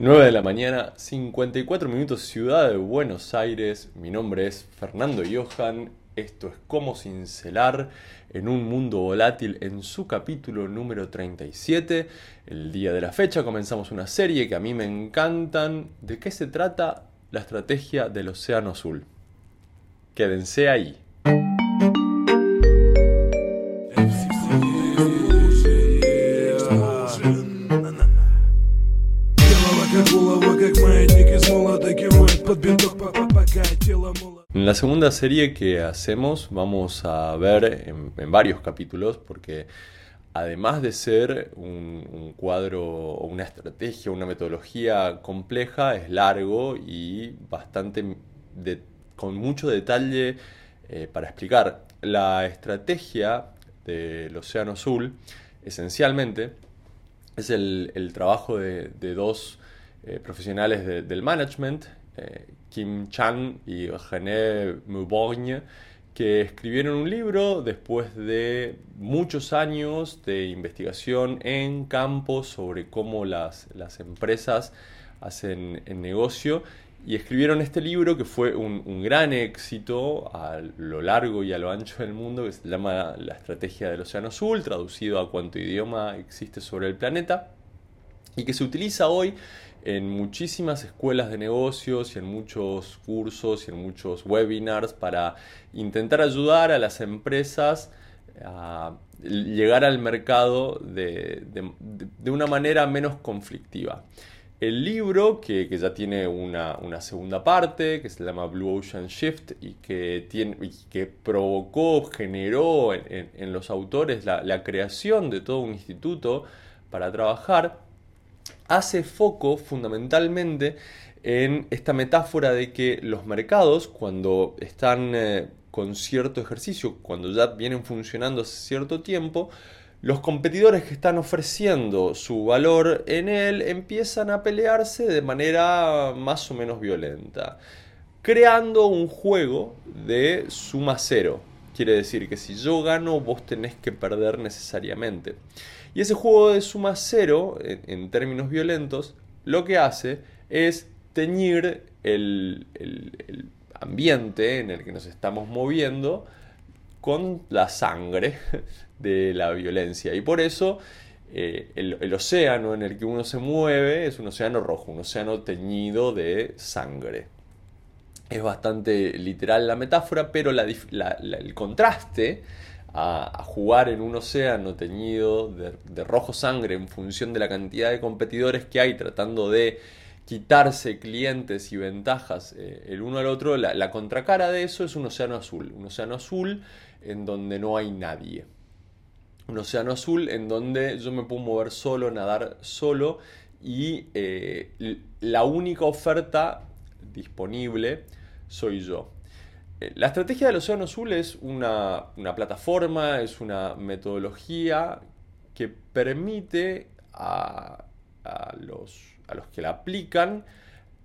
9 de la mañana, 54 minutos, Ciudad de Buenos Aires. Mi nombre es Fernando Johan. Esto es Cómo Cincelar en un mundo volátil en su capítulo número 37. El día de la fecha comenzamos una serie que a mí me encantan. ¿De qué se trata? La estrategia del Océano Azul. Quédense ahí. La segunda serie que hacemos vamos a ver en, varios capítulos porque además de ser un, cuadro o una estrategia, una metodología compleja, es largo y bastante con mucho detalle eh, para explicar. La estrategia del Océano Azul esencialmente es el, trabajo de, dos eh, profesionales del management Kim Chan y René Moubogne, que escribieron un libro después de muchos años de investigación en campo sobre cómo las, las empresas hacen negocio y escribieron este libro que fue un, un, gran éxito a lo largo y a lo ancho del mundo, que se llama La Estrategia del Océano Azul, traducido a cuánto idioma existe sobre el planeta, y que se utiliza hoy en muchísimas escuelas de negocios y en muchos cursos y en muchos webinars para intentar ayudar a las empresas a llegar al mercado de, una manera menos conflictiva. El libro, que, ya tiene una, segunda parte, que se llama Blue Ocean Shift y que, tiene, que provocó, generó en, los autores la creación de todo un instituto para trabajar, hace foco fundamentalmente en esta metáfora de que los mercados, cuando están eh, con cierto ejercicio, cuando ya vienen funcionando hace cierto tiempo, los competidores que están ofreciendo su valor en él empiezan a pelearse de manera más o menos violenta, creando un juego de suma cero. Quiere decir que si yo gano, vos tenés que perder necesariamente. Y ese juego de suma cero, en, términos violentos, lo que hace es teñir el, ambiente en el que nos estamos moviendo con la sangre de la violencia. Y por eso eh, el, océano en el que uno se mueve es un océano rojo, un océano teñido de sangre. Es bastante literal la metáfora, pero el contraste a, jugar en un océano teñido de, rojo sangre en función de la cantidad de competidores que hay tratando de quitarse clientes y ventajas eh, el uno al otro, la, contracara de eso es un océano azul, un océano azul en donde no hay nadie. Un océano azul en donde yo me puedo mover solo, nadar solo y eh, la única oferta disponible soy yo. La estrategia del Océano Azul es una, plataforma, es una metodología que permite a, los, que la aplican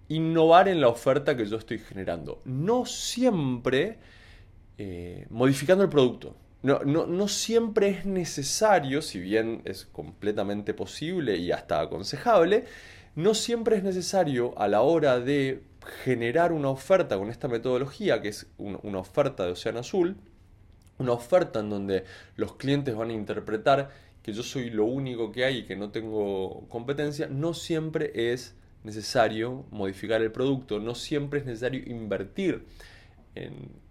innovar en la oferta que yo estoy generando. No siempre eh, modificando el producto. No, no, siempre es necesario, si bien es completamente posible y hasta aconsejable, no siempre es necesario a la hora de generar una oferta con esta metodología, que es una oferta de Océano Azul, una oferta en donde los clientes van a interpretar que yo soy lo único que hay y que no tengo competencia, no siempre es necesario modificar el producto, no siempre es necesario invertir en,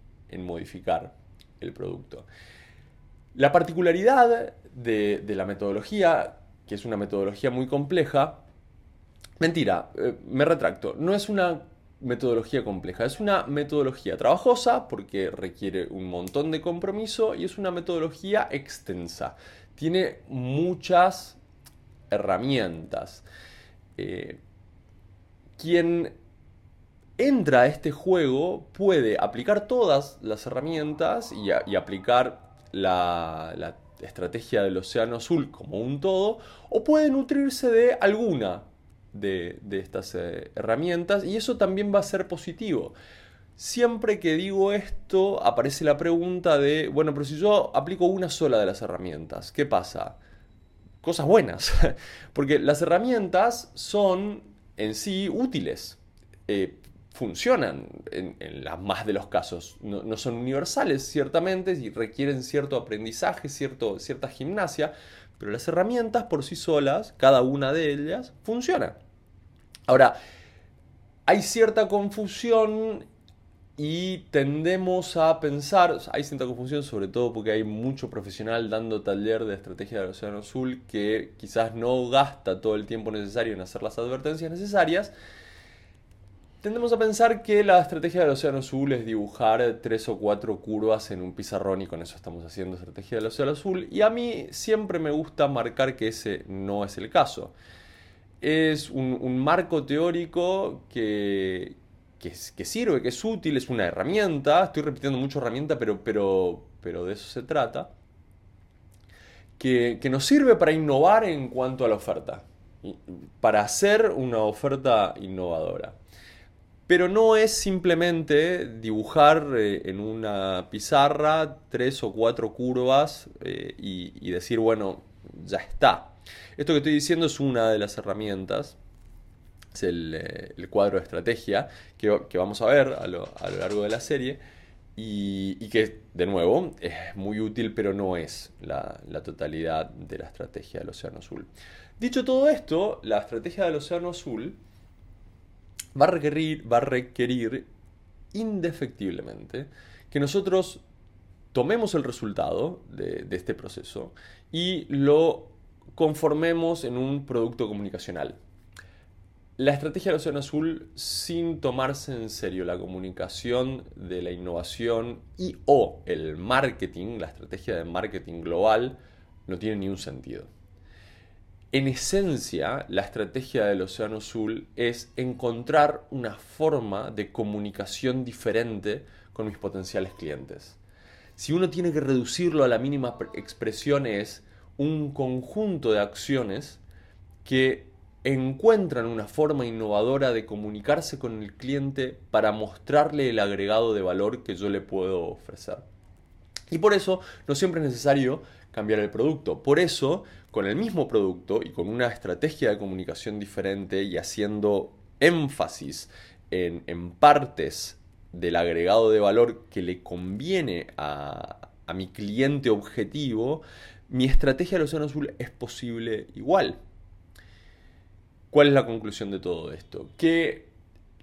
modificar el producto. La particularidad de, de la metodología, que es una metodología muy compleja, mentira, eh, me retracto, no es una metodología compleja. Es una metodología trabajosa porque requiere un montón de compromiso y es una metodología extensa. Tiene muchas herramientas. Eh, quien entra a este juego puede aplicar todas las herramientas y, aplicar la, la estrategia del Océano Azul como un todo, o puede nutrirse de alguna de, estas eh, herramientas y eso también va a ser positivo. Siempre que digo esto aparece la pregunta de, bueno, pero si yo aplico una sola de las herramientas, ¿qué pasa? Cosas buenas, porque las herramientas son en sí útiles. Eh, funcionan en, la más de los casos. No, son universales, ciertamente, y requieren cierto aprendizaje, cierto, cierta gimnasia, pero las herramientas por sí solas, cada una de ellas, funciona. Ahora, hay cierta confusión y tendemos a pensar, hay cierta confusión sobre todo porque hay mucho profesional dando taller de estrategia del Océano Azul que quizás no gasta todo el tiempo necesario en hacer las advertencias necesarias Tendemos a pensar que la estrategia del Océano Azul es dibujar tres o cuatro curvas en un pizarrón y con eso estamos haciendo estrategia del Océano Azul. Y a mí siempre me gusta marcar que ese no es el caso. Es un, marco teórico que, que, sirve, que es útil, es una herramienta. Estoy repitiendo mucho herramienta, pero, pero, pero de eso se trata. Que, que nos sirve para innovar en cuanto a la oferta. Para hacer una oferta innovadora. Pero no es simplemente dibujar eh, en una pizarra tres o cuatro curvas eh, y, decir, bueno, ya está. Esto que estoy diciendo es una de las herramientas, es el, eh, cuadro de estrategia que, vamos a ver a lo, largo de la serie y, que, de nuevo, es muy útil, pero no es la, la totalidad de la estrategia del Océano Azul. Dicho todo esto, la estrategia del Océano Azul va a requerir, va a requerir indefectiblemente que nosotros tomemos el resultado de, este proceso y lo conformemos en un producto comunicacional. La estrategia del Océano Azul, sin tomarse en serio la comunicación de la innovación y o el marketing, la estrategia de marketing global, no tiene ni un sentido. En esencia, la estrategia del Océano Azul es encontrar una forma de comunicación diferente con mis potenciales clientes. Si uno tiene que reducirlo a la mínima expresión es un conjunto de acciones que encuentran una forma innovadora de comunicarse con el cliente para mostrarle el agregado de valor que yo le puedo ofrecer. Y por eso no siempre es necesario cambiar el producto. Por eso con el mismo producto y con una estrategia de comunicación diferente y haciendo énfasis en, partes del agregado de valor que le conviene a, mi cliente objetivo, mi estrategia del Océano Azul es posible igual. ¿Cuál es la conclusión de todo esto? Que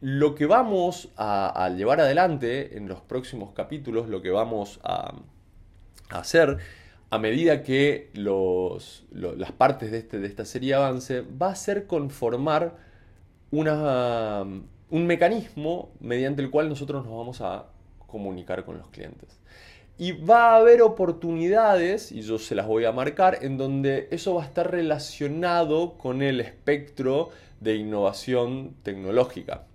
lo que vamos a, llevar adelante en los próximos capítulos, lo que vamos a, a hacer a medida que las partes de, este, de esta serie avance, va a ser conformar una, un mecanismo mediante el cual nosotros nos vamos a comunicar con los clientes. Y va a haber oportunidades, y yo se las voy a marcar, en donde eso va a estar relacionado con el espectro de innovación tecnológica.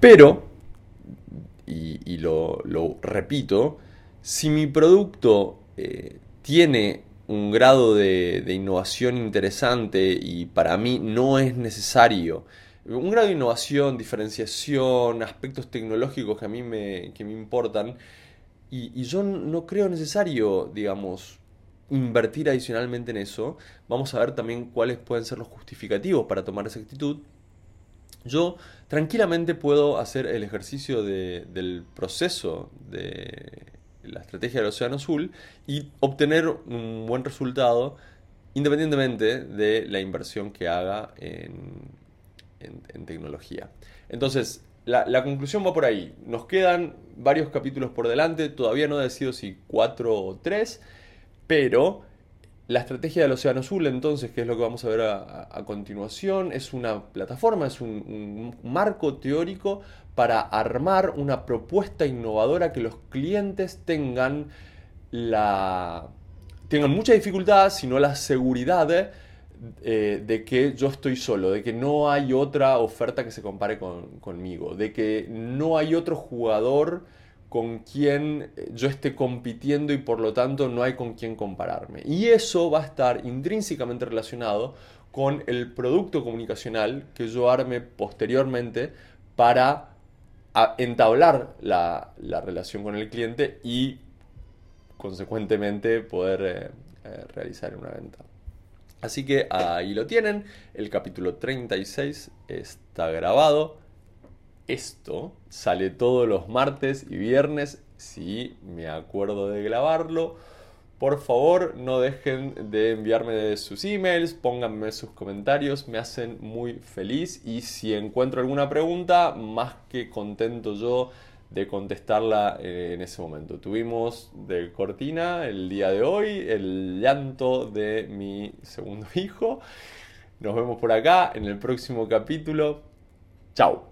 Pero, y, lo, repito, si mi producto eh, tiene un grado de, innovación interesante y para mí no es necesario. Un grado de innovación, diferenciación, aspectos tecnológicos que a mí me, que me importan. Y, yo no creo necesario, digamos, invertir adicionalmente en eso. Vamos a ver también cuáles pueden ser los justificativos para tomar esa actitud. Yo tranquilamente puedo hacer el ejercicio del proceso de la estrategia del Océano Azul y obtener un buen resultado independientemente de la inversión que haga en, tecnología. Entonces, la, conclusión va por ahí. Nos quedan varios capítulos por delante, todavía no he decidido si cuatro o tres, pero la estrategia del Océano Azul, entonces, que es lo que vamos a ver a, continuación, es una plataforma, es un, marco teórico para armar una propuesta innovadora que los clientes tengan la tengan mucha dificultad, sino la seguridad eh, de que yo estoy solo, de que no hay otra oferta que se compare conmigo, de que no hay otro jugador con quien yo esté compitiendo y por lo tanto no hay con quien compararme. Y eso va a estar intrínsecamente relacionado con el producto comunicacional que yo arme posteriormente para entablar la, relación con el cliente y consecuentemente poder eh, eh, realizar una venta. Así que ahí lo tienen, el capítulo 36 está grabado. Esto sale todos los martes y viernes, si me acuerdo de grabarlo. Por favor, no dejen de enviarme sus emails, pónganme sus comentarios, me hacen muy feliz y si encuentro alguna pregunta, más que contento yo de contestarla eh, en ese momento. Tuvimos de cortina el día de hoy el llanto de mi segundo hijo. Nos vemos por acá en el próximo capítulo. Chao.